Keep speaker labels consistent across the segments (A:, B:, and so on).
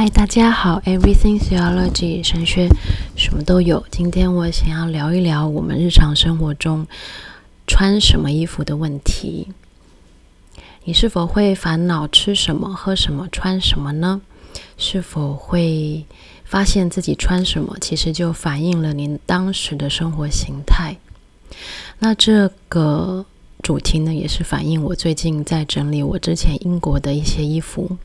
A: 嗨，大家好，Everything Theology 神学什么都有。今天我想要聊一聊我们日常生活中穿什么衣服的问题。你是否会烦恼吃什么、喝什么、穿什么呢？是否会发现自己穿什么其实就反映了您当时的生活形态？那这个主题呢，也是反映我最近在整理我之前英国的一些衣服。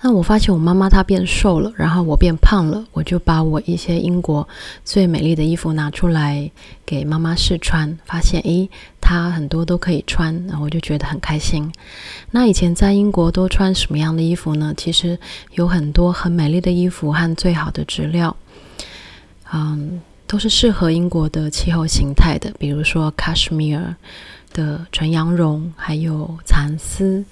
A: 那我发现我妈妈她变瘦了，然后我变胖了，我就把我一些英国最美丽的衣服拿出来给妈妈试穿，发现诶，她很多都可以穿，然后我就觉得很开心。那以前在英国都穿什么样的衣服呢？其实有很多很美丽的衣服和最好的质料，嗯，都是适合英国的气候形态的，比如说 Cashmere 的纯羊绒，还有蚕丝，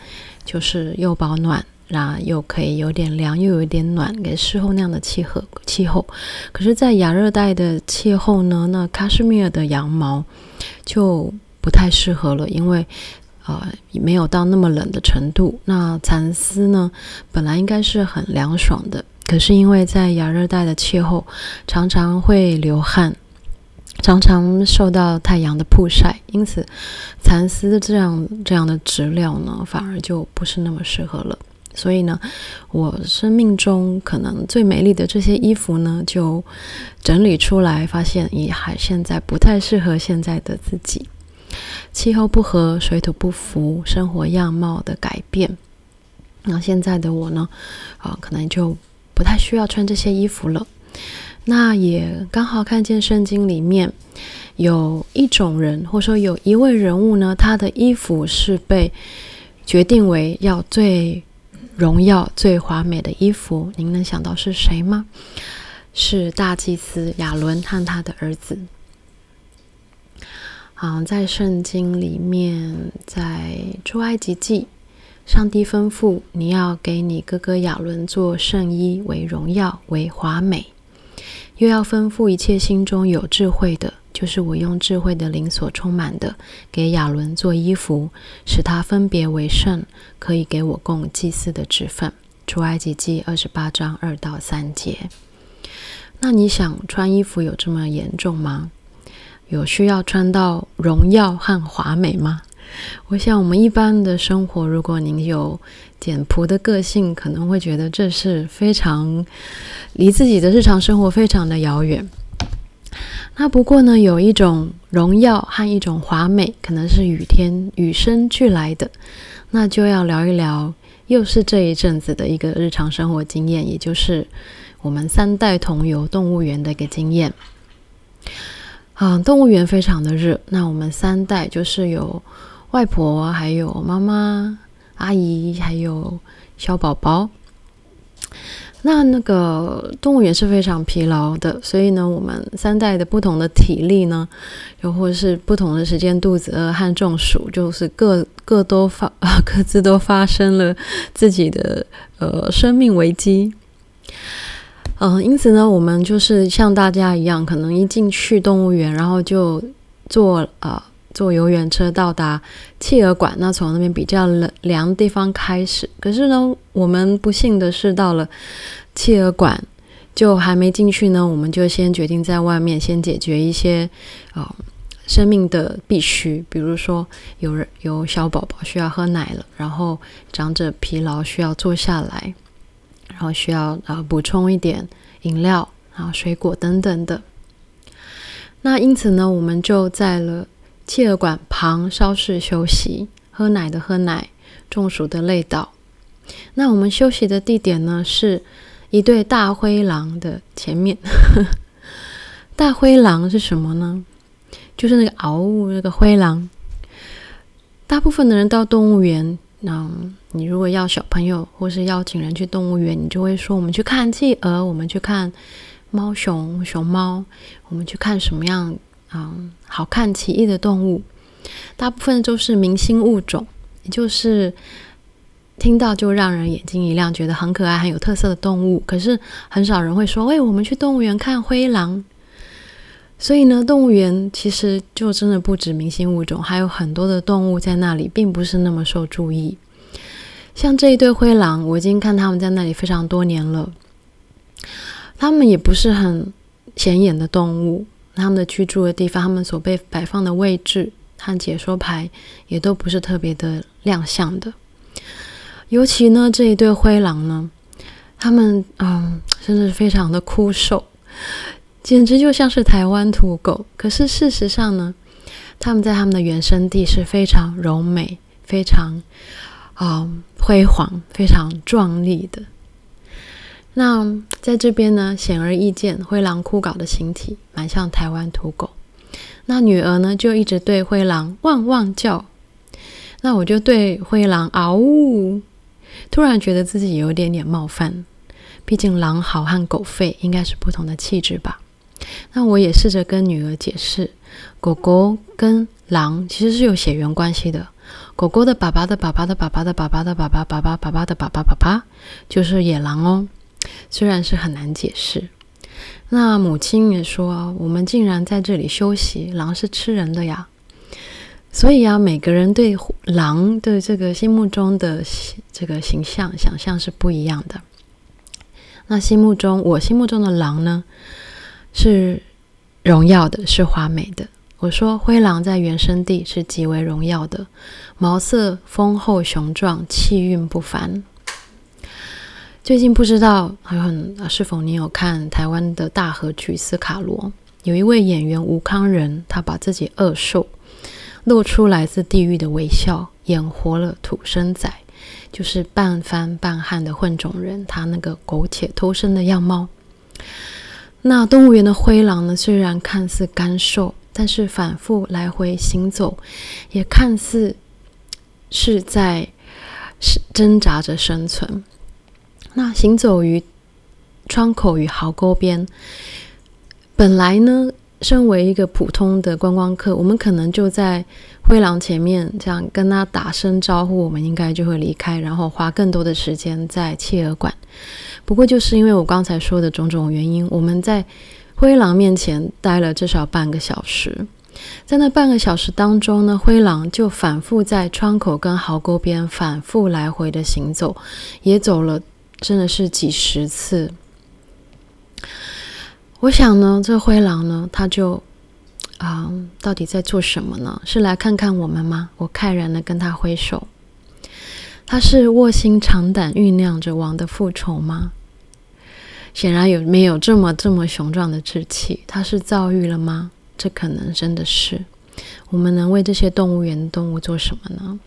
A: 就是又保暖。那又可以有点凉，又有一点暖，给适候那样的气候气候。可是，在亚热带的气候呢，那喀什米尔的羊毛就不太适合了，因为呃没有到那么冷的程度。那蚕丝呢，本来应该是很凉爽的，可是因为在亚热带的气候，常常会流汗，常常受到太阳的曝晒，因此蚕丝这样这样的质料呢，反而就不是那么适合了。所以呢，我生命中可能最美丽的这些衣服呢，就整理出来，发现也还现在不太适合现在的自己。气候不合，水土不服，生活样貌的改变，那现在的我呢，啊，可能就不太需要穿这些衣服了。那也刚好看见圣经里面有一种人，或者说有一位人物呢，他的衣服是被决定为要最。荣耀最华美的衣服，您能想到是谁吗？是大祭司亚伦和他的儿子。好，在圣经里面，在出埃及记，上帝吩咐你要给你哥哥亚伦做圣衣，为荣耀，为华美，又要吩咐一切心中有智慧的。就是我用智慧的灵所充满的，给亚伦做衣服，使他分别为圣，可以给我供祭祀的职分。出埃及记二十八章二到三节。那你想穿衣服有这么严重吗？有需要穿到荣耀和华美吗？我想我们一般的生活，如果您有简朴的个性，可能会觉得这是非常离自己的日常生活非常的遥远。那不过呢，有一种荣耀和一种华美，可能是雨天与生俱来的。那就要聊一聊，又是这一阵子的一个日常生活经验，也就是我们三代同游动物园的一个经验。啊，动物园非常的热，那我们三代就是有外婆，还有妈妈、阿姨，还有小宝宝。那那个动物园是非常疲劳的，所以呢，我们三代的不同的体力呢，又或是不同的时间肚子饿和中暑，就是各各都发，各自都发生了自己的呃生命危机。嗯、因此呢，我们就是像大家一样，可能一进去动物园，然后就做啊。坐游园车到达企鹅馆，那从那边比较冷凉的地方开始。可是呢，我们不幸的是到了企鹅馆，就还没进去呢，我们就先决定在外面先解决一些啊、生命的必须，比如说有人有小宝宝需要喝奶了，然后长者疲劳需要坐下来，然后需要啊、呃、补充一点饮料，然后水果等等的。那因此呢，我们就在了。企鹅馆旁稍事休息，喝奶的喝奶，中暑的累倒。那我们休息的地点呢，是一对大灰狼的前面。大灰狼是什么呢？就是那个嗷呜那个灰狼。大部分的人到动物园，那你如果要小朋友或是邀请人去动物园，你就会说：我们去看企鹅，我们去看猫熊、熊猫，我们去看什么样？嗯，好看奇异的动物，大部分都是明星物种，也就是听到就让人眼睛一亮，觉得很可爱、很有特色的动物。可是很少人会说：“喂，我们去动物园看灰狼。”所以呢，动物园其实就真的不止明星物种，还有很多的动物在那里，并不是那么受注意。像这一对灰狼，我已经看他们在那里非常多年了。他们也不是很显眼的动物，他们的居住的地方，他们所被摆放的位置和解说牌也都不是特别的亮相的。尤其呢，这一对灰狼呢，他们嗯，真的是非常的枯瘦，简直就像是台湾土狗。可是事实上呢，他们在他们的原生地是非常柔美、非常啊、辉煌、非常壮丽的。那在这边呢，显而易见，灰狼枯槁的形体蛮像台湾土狗。那女儿呢，就一直对灰狼汪汪叫。那我就对灰狼嗷呜。突然觉得自己有点点冒犯，毕竟狼嚎和狗吠应该是不同的气质吧。那我也试着跟女儿解释，狗狗跟狼其实是有血缘关系的。狗狗的爸爸的爸爸的爸爸的爸爸的爸爸爸爸爸爸的爸爸爸爸就是野狼哦。虽然是很难解释。那母亲也说，我们竟然在这里休息，狼是吃人的呀。所以啊，每个人对狼的这个心目中的这个形象想象是不一样的。那心目中，我心目中的狼呢，是荣耀的，是华美的。我说灰狼在原生地是极为荣耀的，毛色丰厚雄壮，气韵不凡。最近不知道还很是否你有看台湾的大河剧《斯卡罗》，有一位演员吴康仁，他把自己饿瘦。露出来自地狱的微笑，演活了土生仔，就是半番半汉的混种人，他那个苟且偷生的样貌。那动物园的灰狼呢？虽然看似干瘦，但是反复来回行走，也看似是在挣扎着生存。那行走于窗口与壕沟边，本来呢？身为一个普通的观光客，我们可能就在灰狼前面这样跟他打声招呼，我们应该就会离开，然后花更多的时间在企鹅馆。不过，就是因为我刚才说的种种原因，我们在灰狼面前待了至少半个小时。在那半个小时当中呢，灰狼就反复在窗口跟壕沟边反复来回的行走，也走了真的是几十次。我想呢，这灰狼呢，他就啊、到底在做什么呢？是来看看我们吗？我慨然的跟他挥手。他是卧薪尝胆，酝酿着王的复仇吗？显然有没有这么这么雄壮的志气？他是遭遇了吗？这可能真的是。我们能为这些动物园动物做什么呢？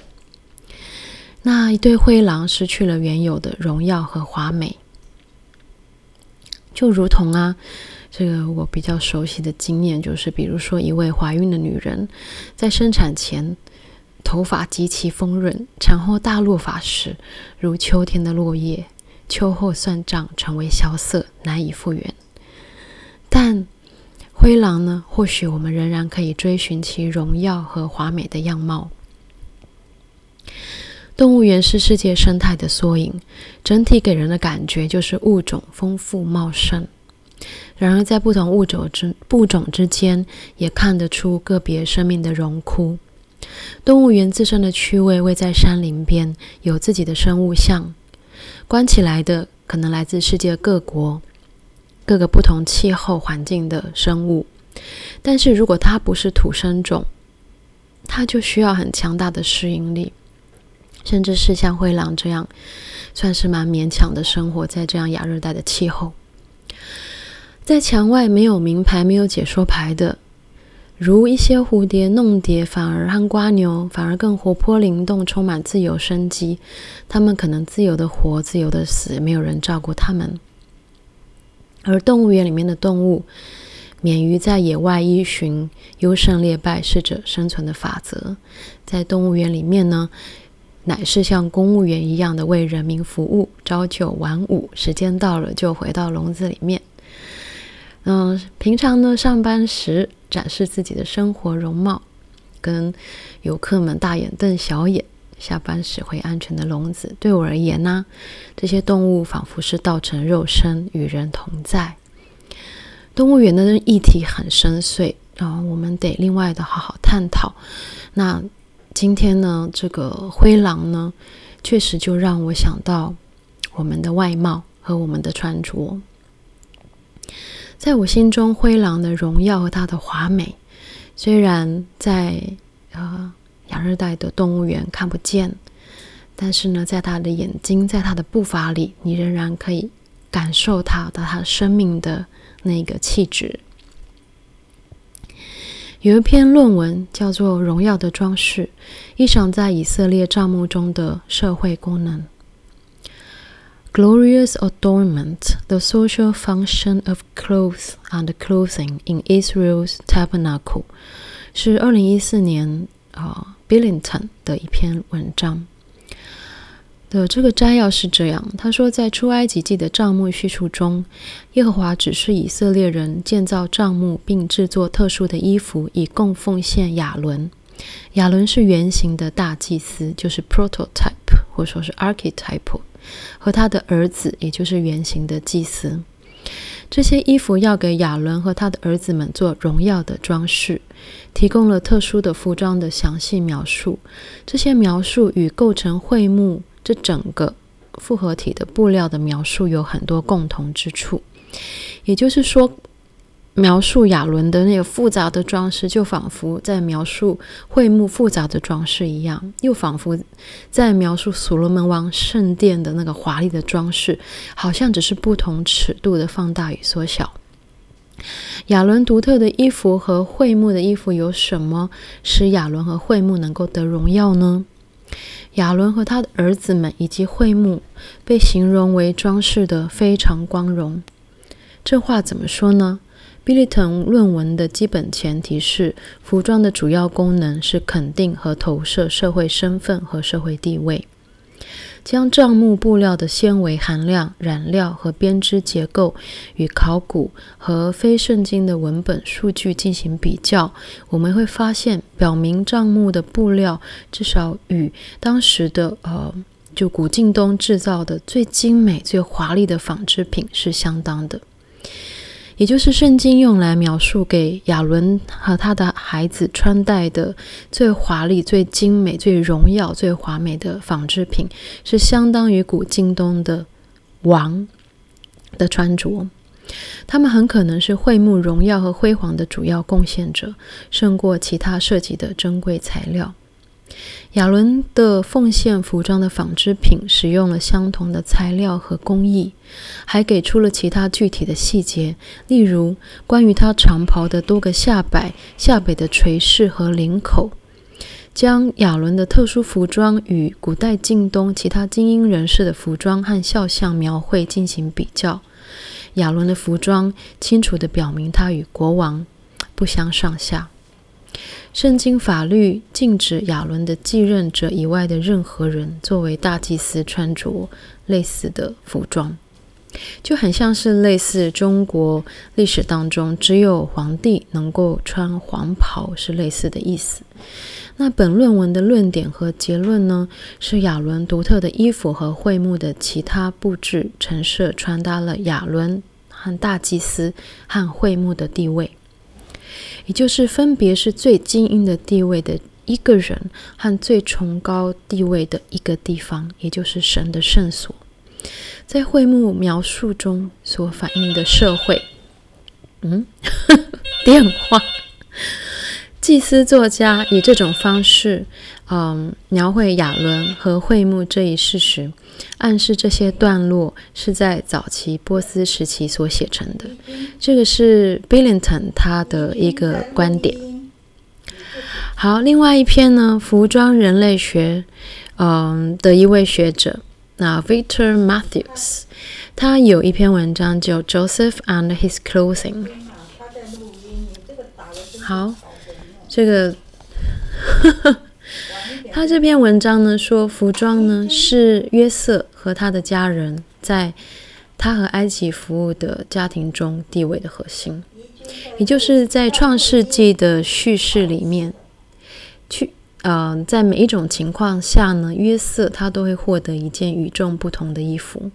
A: 那一对灰狼失去了原有的荣耀和华美，就如同啊。这个我比较熟悉的经验就是，比如说一位怀孕的女人，在生产前头发极其丰润，产后大落发时如秋天的落叶，秋后算账成为萧瑟，难以复原。但灰狼呢？或许我们仍然可以追寻其荣耀和华美的样貌。动物园是世界生态的缩影，整体给人的感觉就是物种丰富茂盛。然而，在不同物种之物种之间，也看得出个别生命的荣枯。动物园自身的区位位在山林边，有自己的生物相。关起来的可能来自世界各国、各个不同气候环境的生物。但是如果它不是土生种，它就需要很强大的适应力，甚至是像灰狼这样，算是蛮勉强的生活在这样亚热带的气候。在墙外没有名牌、没有解说牌的，如一些蝴蝶、弄蝶，反而和瓜牛反而更活泼灵动，充满自由生机。它们可能自由的活，自由的死，没有人照顾它们。而动物园里面的动物，免于在野外依循优胜劣败、适者生存的法则，在动物园里面呢，乃是像公务员一样的为人民服务，朝九晚五，时间到了就回到笼子里面。嗯，平常呢，上班时展示自己的生活容貌，跟游客们大眼瞪小眼；下班时回安全的笼子。对我而言呢，这些动物仿佛是道成肉身，与人同在。动物园的议题很深邃，然后我们得另外的好好探讨。那今天呢，这个灰狼呢，确实就让我想到我们的外貌和我们的穿着。在我心中，灰狼的荣耀和它的华美，虽然在呃亚热带的动物园看不见，但是呢，在它的眼睛，在它的步伐里，你仍然可以感受它的它生命的那个气质。有一篇论文叫做《荣耀的装饰：一场在以色列帐幕中的社会功能》（Glorious Adornment: The Social Function of Clothes and Clothing in Israel's Tabernacle），是二零一四年啊、Billington 的一篇文章。的这个摘要是这样，他说，在出埃及记的帐幕叙述中，耶和华指示以色列人建造帐幕，并制作特殊的衣服，以供奉献亚伦。亚伦是原型的大祭司，就是 prototype 或者说是 archetype，和他的儿子，也就是原型的祭司。这些衣服要给亚伦和他的儿子们做荣耀的装饰，提供了特殊的服装的详细描述。这些描述与构成会幕。这整个复合体的布料的描述有很多共同之处，也就是说，描述亚伦的那个复杂的装饰，就仿佛在描述会幕复杂的装饰一样，又仿佛在描述所罗门王圣殿的那个华丽的装饰，好像只是不同尺度的放大与缩小。亚伦独特的衣服和会幕的衣服有什么使亚伦和会幕能够得荣耀呢？亚伦和他的儿子们以及会幕被形容为装饰得非常光荣。这话怎么说呢？？Billiton 论文的基本前提是，服装的主要功能是肯定和投射社会身份和社会地位。将帐幕布料的纤维含量、染料和编织结构与考古和非圣经的文本数据进行比较，我们会发现，表明帐幕的布料至少与当时的呃，就古近东制造的最精美、最华丽的纺织品是相当的。也就是圣经用来描述给亚伦和他的孩子穿戴的最华丽、最精美、最荣耀、最华美的纺织品，是相当于古近东的王的穿着。他们很可能是会幕荣耀和辉煌的主要贡献者，胜过其他涉及的珍贵材料。亚伦的奉献服装的纺织品使用了相同的材料和工艺，还给出了其他具体的细节，例如关于他长袍的多个下摆、下摆的垂饰和领口。将亚伦的特殊服装与古代近东其他精英人士的服装和肖像描绘进行比较，亚伦的服装清楚地表明他与国王不相上下。圣经法律禁止亚伦的继任者以外的任何人作为大祭司穿着类似的服装，就很像是类似中国历史当中只有皇帝能够穿黄袍是类似的意思。那本论文的论点和结论呢，是亚伦独特的衣服和会幕的其他布置陈设传达了亚伦和大祭司和会幕的地位。也就是分别是最精英的地位的一个人和最崇高地位的一个地方，也就是神的圣所。在会幕描述中所反映的社会，嗯，电话。祭司作家以这种方式，嗯，描绘亚伦和会幕这一事实，暗示这些段落是在早期波斯时期所写成的。这个是 Billington 他的一个观点。好，另外一篇呢，服装人类学，嗯，的一位学者，那 Victor Matthews，他有一篇文章叫 Joseph and His Clothing。好。这个，呵呵，他这篇文章呢说，服装呢是约瑟和他的家人在他和埃及服务的家庭中地位的核心，也就是在创世纪的叙事里面，去呃，在每一种情况下呢，约瑟他都会获得一件与众不同的衣服。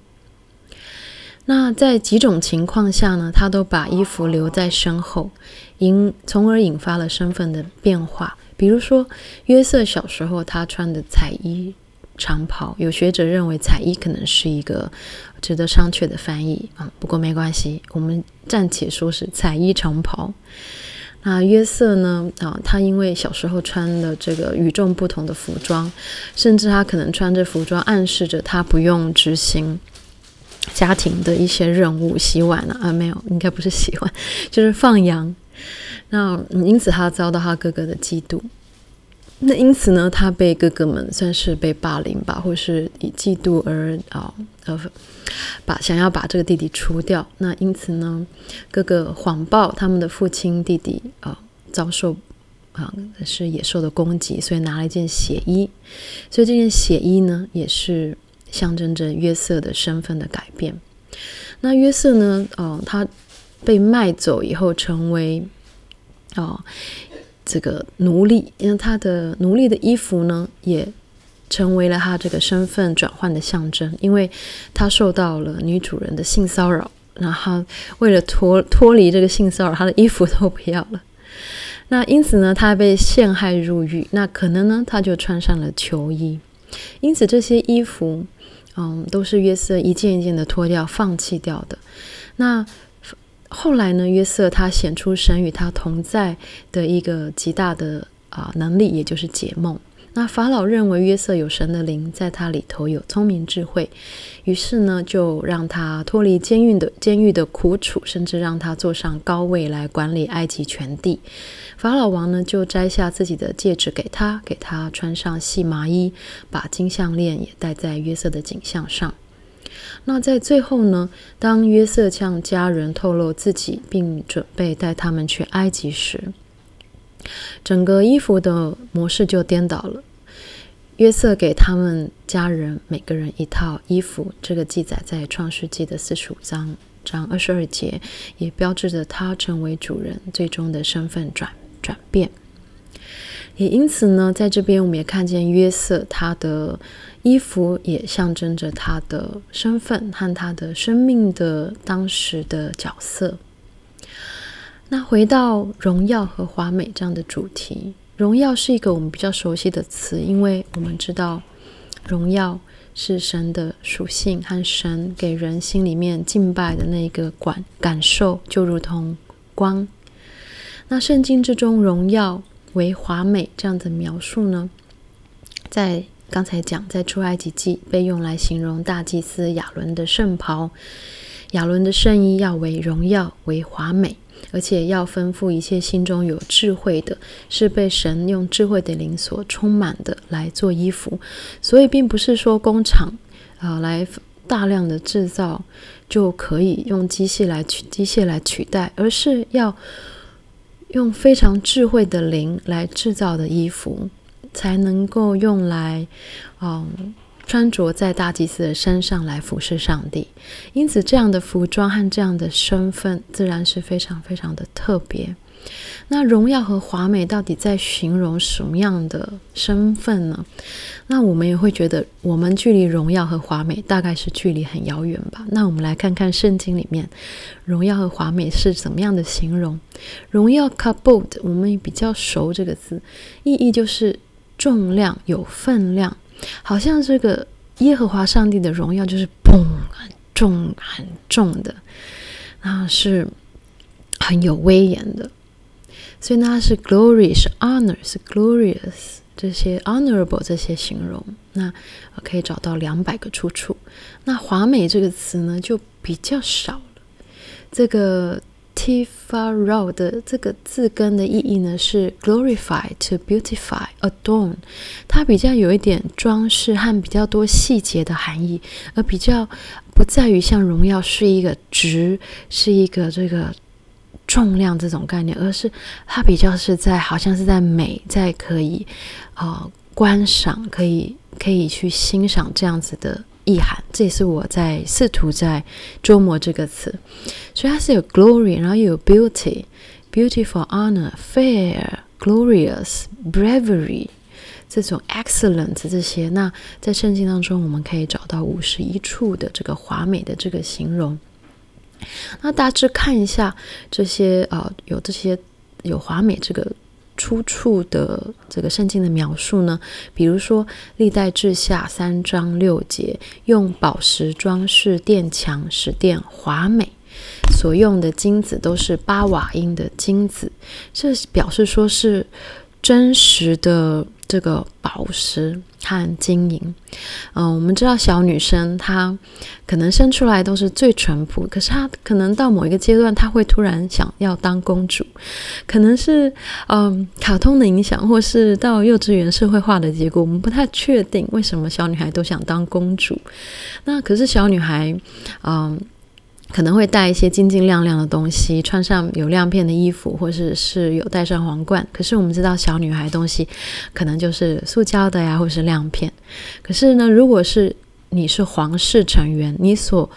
A: 那在几种情况下呢，他都把衣服留在身后，引从而引发了身份的变化。比如说，约瑟小时候他穿的彩衣长袍。有学者认为彩衣可能是一个值得商榷的翻译啊，不过没关系，我们暂且说是彩衣长袍。那约瑟呢？啊，他因为小时候穿了这个与众不同的服装，甚至他可能穿着服装暗示着他不用执行家庭的一些任务，洗碗啊，啊？没有，应该不是洗碗，就是放羊。那因此他遭到他哥哥的嫉妒。那因此呢，他被哥哥们算是被霸凌吧，或是以嫉妒而啊呃把想要把这个弟弟除掉。那因此呢，哥哥谎报他们的父亲弟弟啊遭受啊是野兽的攻击，所以拿了一件血衣。所以这件血衣呢，也是象征着约瑟的身份的改变。那约瑟呢，哦、他被卖走以后，成为哦。这个奴隶，因为他的奴隶的衣服呢，也成为了他这个身份转换的象征。因为他受到了女主人的性骚扰，然后为了脱脱离这个性骚扰，他的衣服都不要了。那因此呢，他被陷害入狱。那可能呢，他就穿上了囚衣。因此，这些衣服，嗯，都是约瑟一件一件的脱掉、放弃掉的。那。后来呢，约瑟他显出神与他同在的一个极大的啊、能力，也就是解梦。那法老认为约瑟有神的灵在他里头，有聪明智慧，于是呢，就让他脱离监狱的监狱的苦楚，甚至让他坐上高位来管理埃及全地。法老王呢，就摘下自己的戒指给他，给他穿上细麻衣，把金项链也戴在约瑟的颈项上。那在最后呢，当约瑟向家人透露自己并准备带他们去埃及时，整个衣服的模式就颠倒了。约瑟给他们家人每个人一套衣服，这个记载在创世纪的四十五章章二十二节，也标志着他成为主人最终的身份转转变。也因此呢，在这边我们也看见约瑟他的。衣服也象征着他的身份和他的生命的当时的角色。那回到荣耀和华美这样的主题，荣耀是一个我们比较熟悉的词，因为我们知道荣耀是神的属性和神给人心里面敬拜的那个感感受，就如同光。那圣经之中，荣耀为华美这样的描述呢，在刚才讲，在出埃及记被用来形容大祭司亚伦的圣袍，亚伦的圣衣要为荣耀、为华美，而且要吩咐一切心中有智慧的，是被神用智慧的灵所充满的来做衣服。所以，并不是说工厂啊、呃、来大量的制造就可以用机械来取机械来取代，而是要用非常智慧的灵来制造的衣服。才能够用来，嗯，穿着在大祭司的身上来服侍上帝。因此，这样的服装和这样的身份，自然是非常非常的特别。那荣耀和华美到底在形容什么样的身份呢？那我们也会觉得，我们距离荣耀和华美大概是距离很遥远吧？那我们来看看圣经里面，荣耀和华美是怎么样的形容？荣耀 kabod，我们也比较熟这个字，意义就是。重量有分量，好像这个耶和华上帝的荣耀就是嘣，很重很重的，那是很有威严的，所以呢，它是 glory 是 honor 是 glorious 这些 honorable 这些形容，那可以找到两百个出处。那华美这个词呢，就比较少了，这个。Tifarau 的这个字根的意义呢，是 glorify to beautify adorn，它比较有一点装饰和比较多细节的含义，而比较不在于像荣耀是一个值，是一个这个重量这种概念，而是它比较是在好像是在美，在可以啊、呃、观赏，可以可以去欣赏这样子的。意涵，这也是我在试图在琢磨这个词，所以它是有 glory，然后又有 beauty，beautiful honor fair glorious bravery 这种 excellent 这些。那在圣经当中，我们可以找到五十一处的这个华美的这个形容。那大致看一下这些啊、呃，有这些有华美这个出处的这个圣经的描述呢？比如说历代志下三章六节，用宝石装饰殿墙，使殿华美，所用的金子都是巴瓦音的金子，这表示说是真实的。这个宝石和经营，嗯，我们知道小女生她可能生出来都是最淳朴，可是她可能到某一个阶段，她会突然想要当公主，可能是嗯卡通的影响，或是到幼稚园社会化的结果，我们不太确定为什么小女孩都想当公主。那可是小女孩，嗯。可能会带一些晶晶亮亮的东西，穿上有亮片的衣服，或者是，是有戴上皇冠。可是我们知道，小女孩东西可能就是塑胶的呀，或是亮片。可是呢，如果是你是皇室成员，你所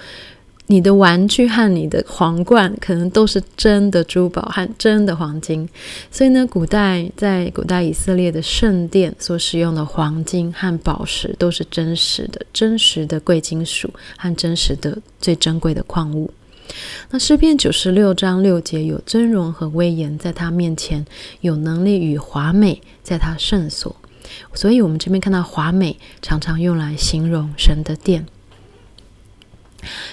A: 你的玩具和你的皇冠可能都是真的珠宝和真的黄金，所以呢，古代在古代以色列的圣殿所使用的黄金和宝石都是真实的、真实的贵金属和真实的最珍贵的矿物。那诗篇九十六章六节有尊荣和威严在他面前，有能力与华美在他圣所，所以我们这边看到华美常常用来形容神的殿。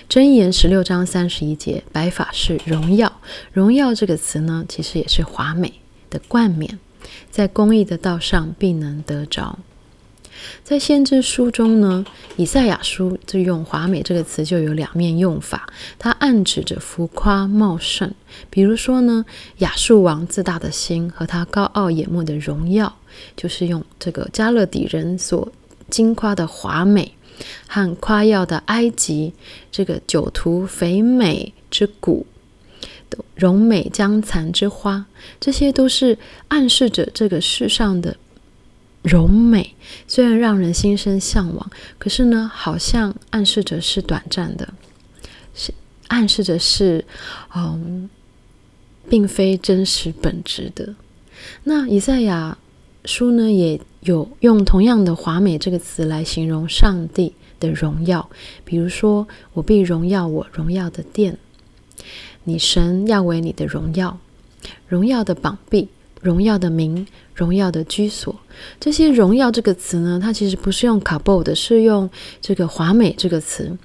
A: 箴言十六章三十一节，白发是荣耀。荣耀这个词呢，其实也是华美的冠冕，在公益的道上必能得着。在先知书中呢，以赛亚书就用华美这个词就有两面用法，它暗指着浮夸茂盛。比如说呢，亚述王自大的心和他高傲眼目的荣耀，就是用这个加勒底人所惊夸的华美。和夸耀的埃及，这个酒徒肥美之骨，荣美将残之花，这些都是暗示着这个世上的荣美，虽然让人心生向往，可是呢，好像暗示着是短暂的，是暗示着是，嗯，并非真实本质的。那以赛亚书呢，也有用同样的“华美”这个词来形容上帝的荣耀，比如说：“我必荣耀我荣耀的殿，你神要为你的荣耀，荣耀的膀臂，荣耀的名，荣耀的居所。”这些“荣耀”这个词呢，它其实不是用 kabod，是用这个“华美”这个词，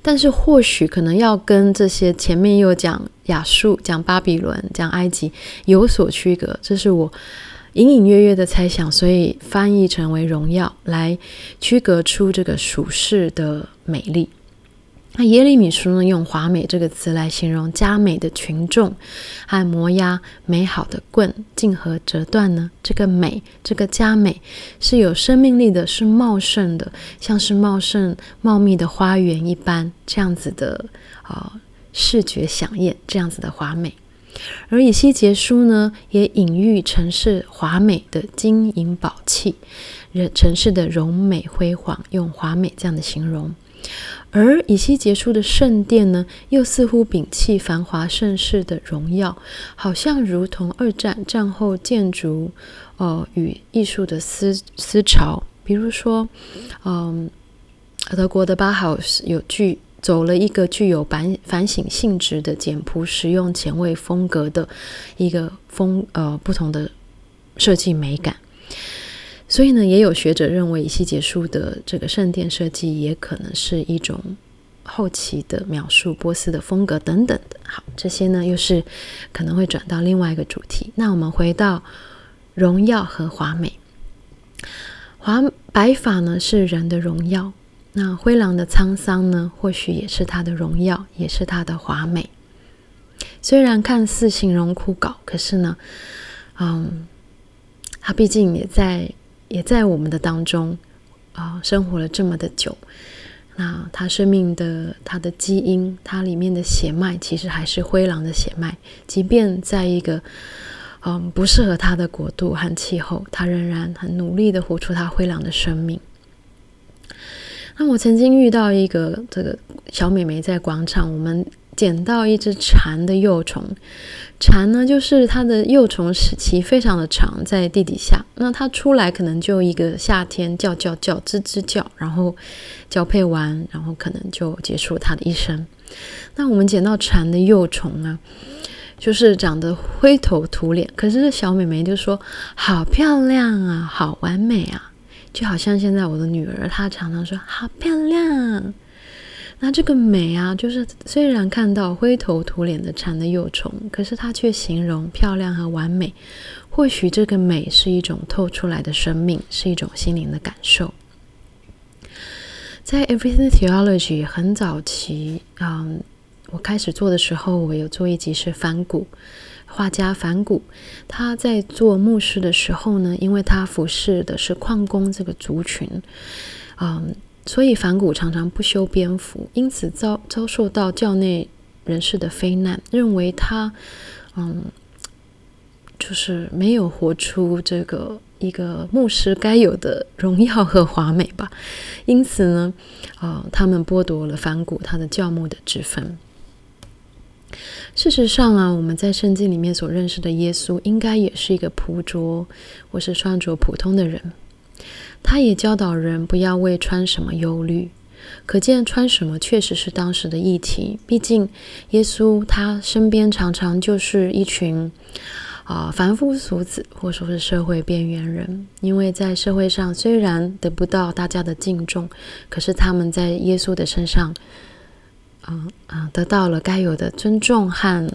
A: 但是或许可能要跟这些前面又讲亚述、讲巴比伦、讲埃及有所区隔，这是我。隐隐约约的猜想，所以翻译成为“荣耀”，来区隔出这个属世的美丽。那耶利米书呢，用“华美”这个词来形容佳美的群众和摩押美好的棍，径何折断呢？这个美，这个佳美是有生命力的，是茂盛的，像是茂盛茂密的花园一般，这样子的啊、视觉饗宴，这样子的华美。而以西结书呢，也隐喻城市华美的金银宝器，人城市的荣美辉煌，用华美这样的形容。而以西结书的圣殿呢，又似乎摒弃繁华盛世的荣耀，好像如同二战战后建筑，呃，与艺术的思思潮。比如说，嗯、德国的巴豪斯有句。走了一个具有反反省性质的简朴实用前卫风格的一个风呃不同的设计美感，所以呢，也有学者认为以西结书的这个圣殿设计也可能是一种后期的描述波斯的风格等等的。好，这些呢又是可能会转到另外一个主题。那我们回到荣耀和华美，华白发呢是人的荣耀。那灰狼的沧桑呢，或许也是他的荣耀，也是他的华美。虽然看似形容枯槁，可是呢，嗯，他毕竟也在也在我们的当中啊、生活了这么的久。那他生命的他的基因，他里面的血脉，其实还是灰狼的血脉。即便在一个嗯不适合他的国度和气候，他仍然很努力的活出他灰狼的生命。那我曾经遇到一个这个小美眉在广场，我们捡到一只蝉的幼虫。蝉呢，就是它的幼虫时期非常的长，在地底下。那它出来可能就一个夏天叫叫叫，吱吱叫，然后交配完，然后可能就结束它的一生。那我们捡到蝉的幼虫啊，就是长得灰头土脸。可是这小美眉就说：“好漂亮啊，好完美啊！”就好像现在我的女儿，她常常说：“好漂亮。”那这个美啊，就是虽然看到灰头土脸的蝉的幼虫，可是她却形容漂亮和完美。或许这个美是一种透出来的生命，是一种心灵的感受。在 Everything Theology 很早期，嗯，我开始做的时候，我有做一集是反骨画家梵谷，他在做牧师的时候呢，因为他服侍的是矿工这个族群，嗯，所以梵谷常常不修边幅，因此遭遭受到教内人士的非难，认为他，嗯，就是没有活出这个。一个牧师该有的荣耀和华美吧，因此呢，啊、呃，他们剥夺了梵谷他的教牧的职分。事实上啊，我们在圣经里面所认识的耶稣，应该也是一个朴拙或是穿着普通的人。他也教导人不要为穿什么忧虑，可见穿什么确实是当时的议题。毕竟耶稣他身边常常就是一群。啊，凡夫俗子，或说是社会边缘人，因为在社会上虽然得不到大家的敬重，可是他们在耶稣的身上，啊啊，得到了该有的尊重和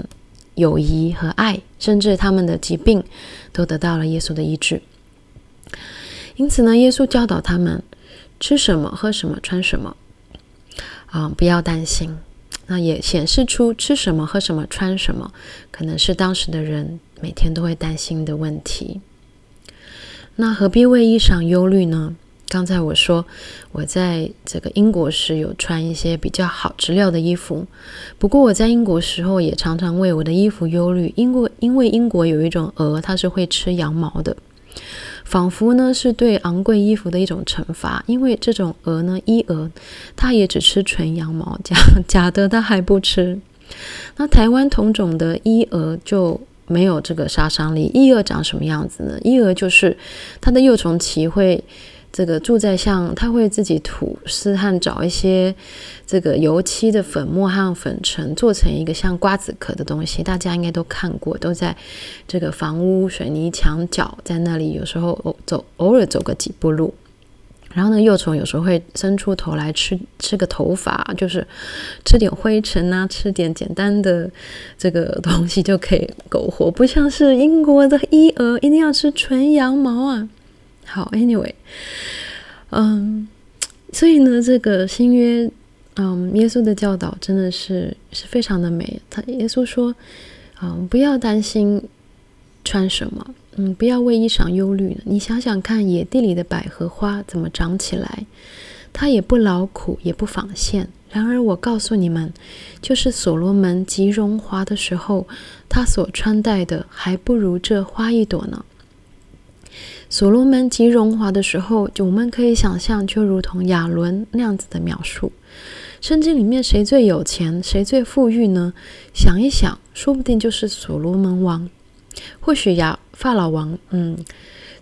A: 友谊和爱，甚至他们的疾病都得到了耶稣的医治。因此呢，耶稣教导他们吃什么、喝什么、穿什么，啊，不要担心。那也显示出吃什么、喝什么、穿什么，可能是当时的人每天都会担心的问题。那何必为衣裳忧虑呢？刚才我说我在这个英国时有穿一些比较好质料的衣服，不过我在英国时候也常常为我的衣服忧虑，因为因为英国有一种鹅，它是会吃羊毛的。仿佛呢是对昂贵衣服的一种惩罚，因为这种鹅呢，伊鹅，它也只吃纯羊毛，假 假的它还不吃。那台湾同种的伊鹅就没有这个杀伤力。伊鹅长什么样子呢？伊鹅就是它的幼虫期会。这个住在像，它会自己吐丝和找一些这个油漆的粉末和粉尘，做成一个像瓜子壳的东西。大家应该都看过，都在这个房屋水泥墙角，在那里有时候偶走偶尔走个几步路。然后呢，幼虫有时候会伸出头来吃吃个头发，就是吃点灰尘啊，吃点简单的这个东西就可以苟活，不像是英国的伊蛾一定要吃纯羊毛啊。好，Anyway，嗯，所以呢，这个新约，嗯，耶稣的教导真的是是非常的美。他耶稣说，嗯，不要担心穿什么，嗯，不要为衣裳忧虑。你想想看，野地里的百合花怎么长起来？它也不劳苦，也不纺线。然而，我告诉你们，就是所罗门极荣华的时候，他所穿戴的还不如这花一朵呢。所罗门极荣华的时候，就我们可以想象，就如同亚伦那样子的描述。圣经里面谁最有钱，谁最富裕呢？想一想，说不定就是所罗门王。或许呀，法老王，嗯，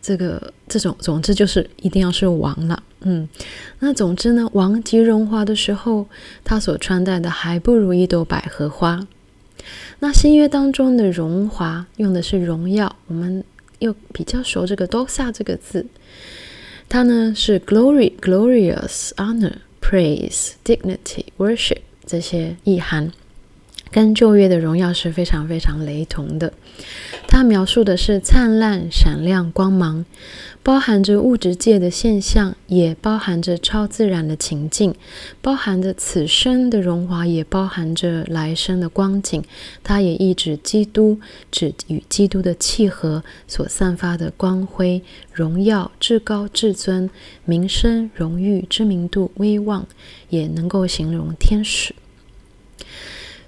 A: 这个这种，总之就是一定要是王了，嗯。那总之呢，王极荣华的时候，他所穿戴的还不如一朵百合花。那新约当中的荣华，用的是荣耀，我们。又比较熟这个多萨这个字，它呢是 glory、glorious、honor、praise、dignity、worship 这些意涵，跟旧约的荣耀是非常非常雷同的。它描述的是灿烂、闪亮、光芒。包含着物质界的现象，也包含着超自然的情境，包含着此生的荣华，也包含着来生的光景。它也意指基督，指与基督的契合所散发的光辉、荣耀、至高、至尊、名声、荣誉、知名度、威望，也能够形容天使。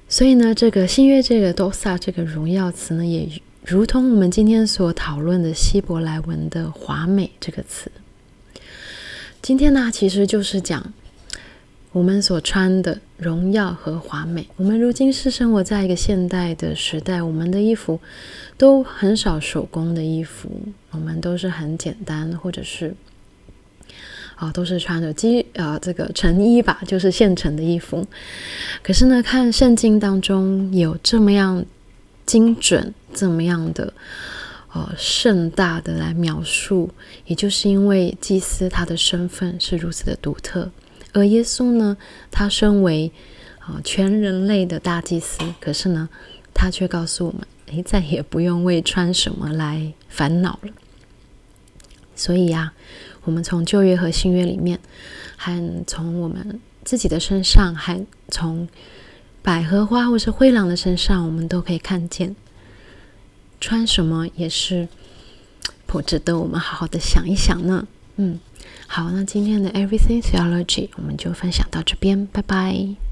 A: 所以呢，这个新约这个 doxa 这个荣耀词呢，也。如同我们今天所讨论的希伯来文的“华美”这个词，今天呢，其实就是讲我们所穿的荣耀和华美。我们如今是生活在一个现代的时代，我们的衣服都很少手工的衣服，我们都是很简单，或者是啊、都是穿着机啊这个成衣吧，就是现成的衣服。可是呢，看圣经当中有这么样。精准、这么样的呃盛大的来描述，也就是因为祭司他的身份是如此的独特，而耶稣呢，他身为啊、呃、全人类的大祭司，可是呢，他却告诉我们，诶，再也不用为穿什么来烦恼了。所以呀、我们从旧约和新约里面，还从我们自己的身上，还从百合花或是灰狼的身上，我们都可以看见，穿什么也是不值得我们好好的想一想呢。嗯，好，那今天的 Everything Theology 我们就分享到这边，拜拜。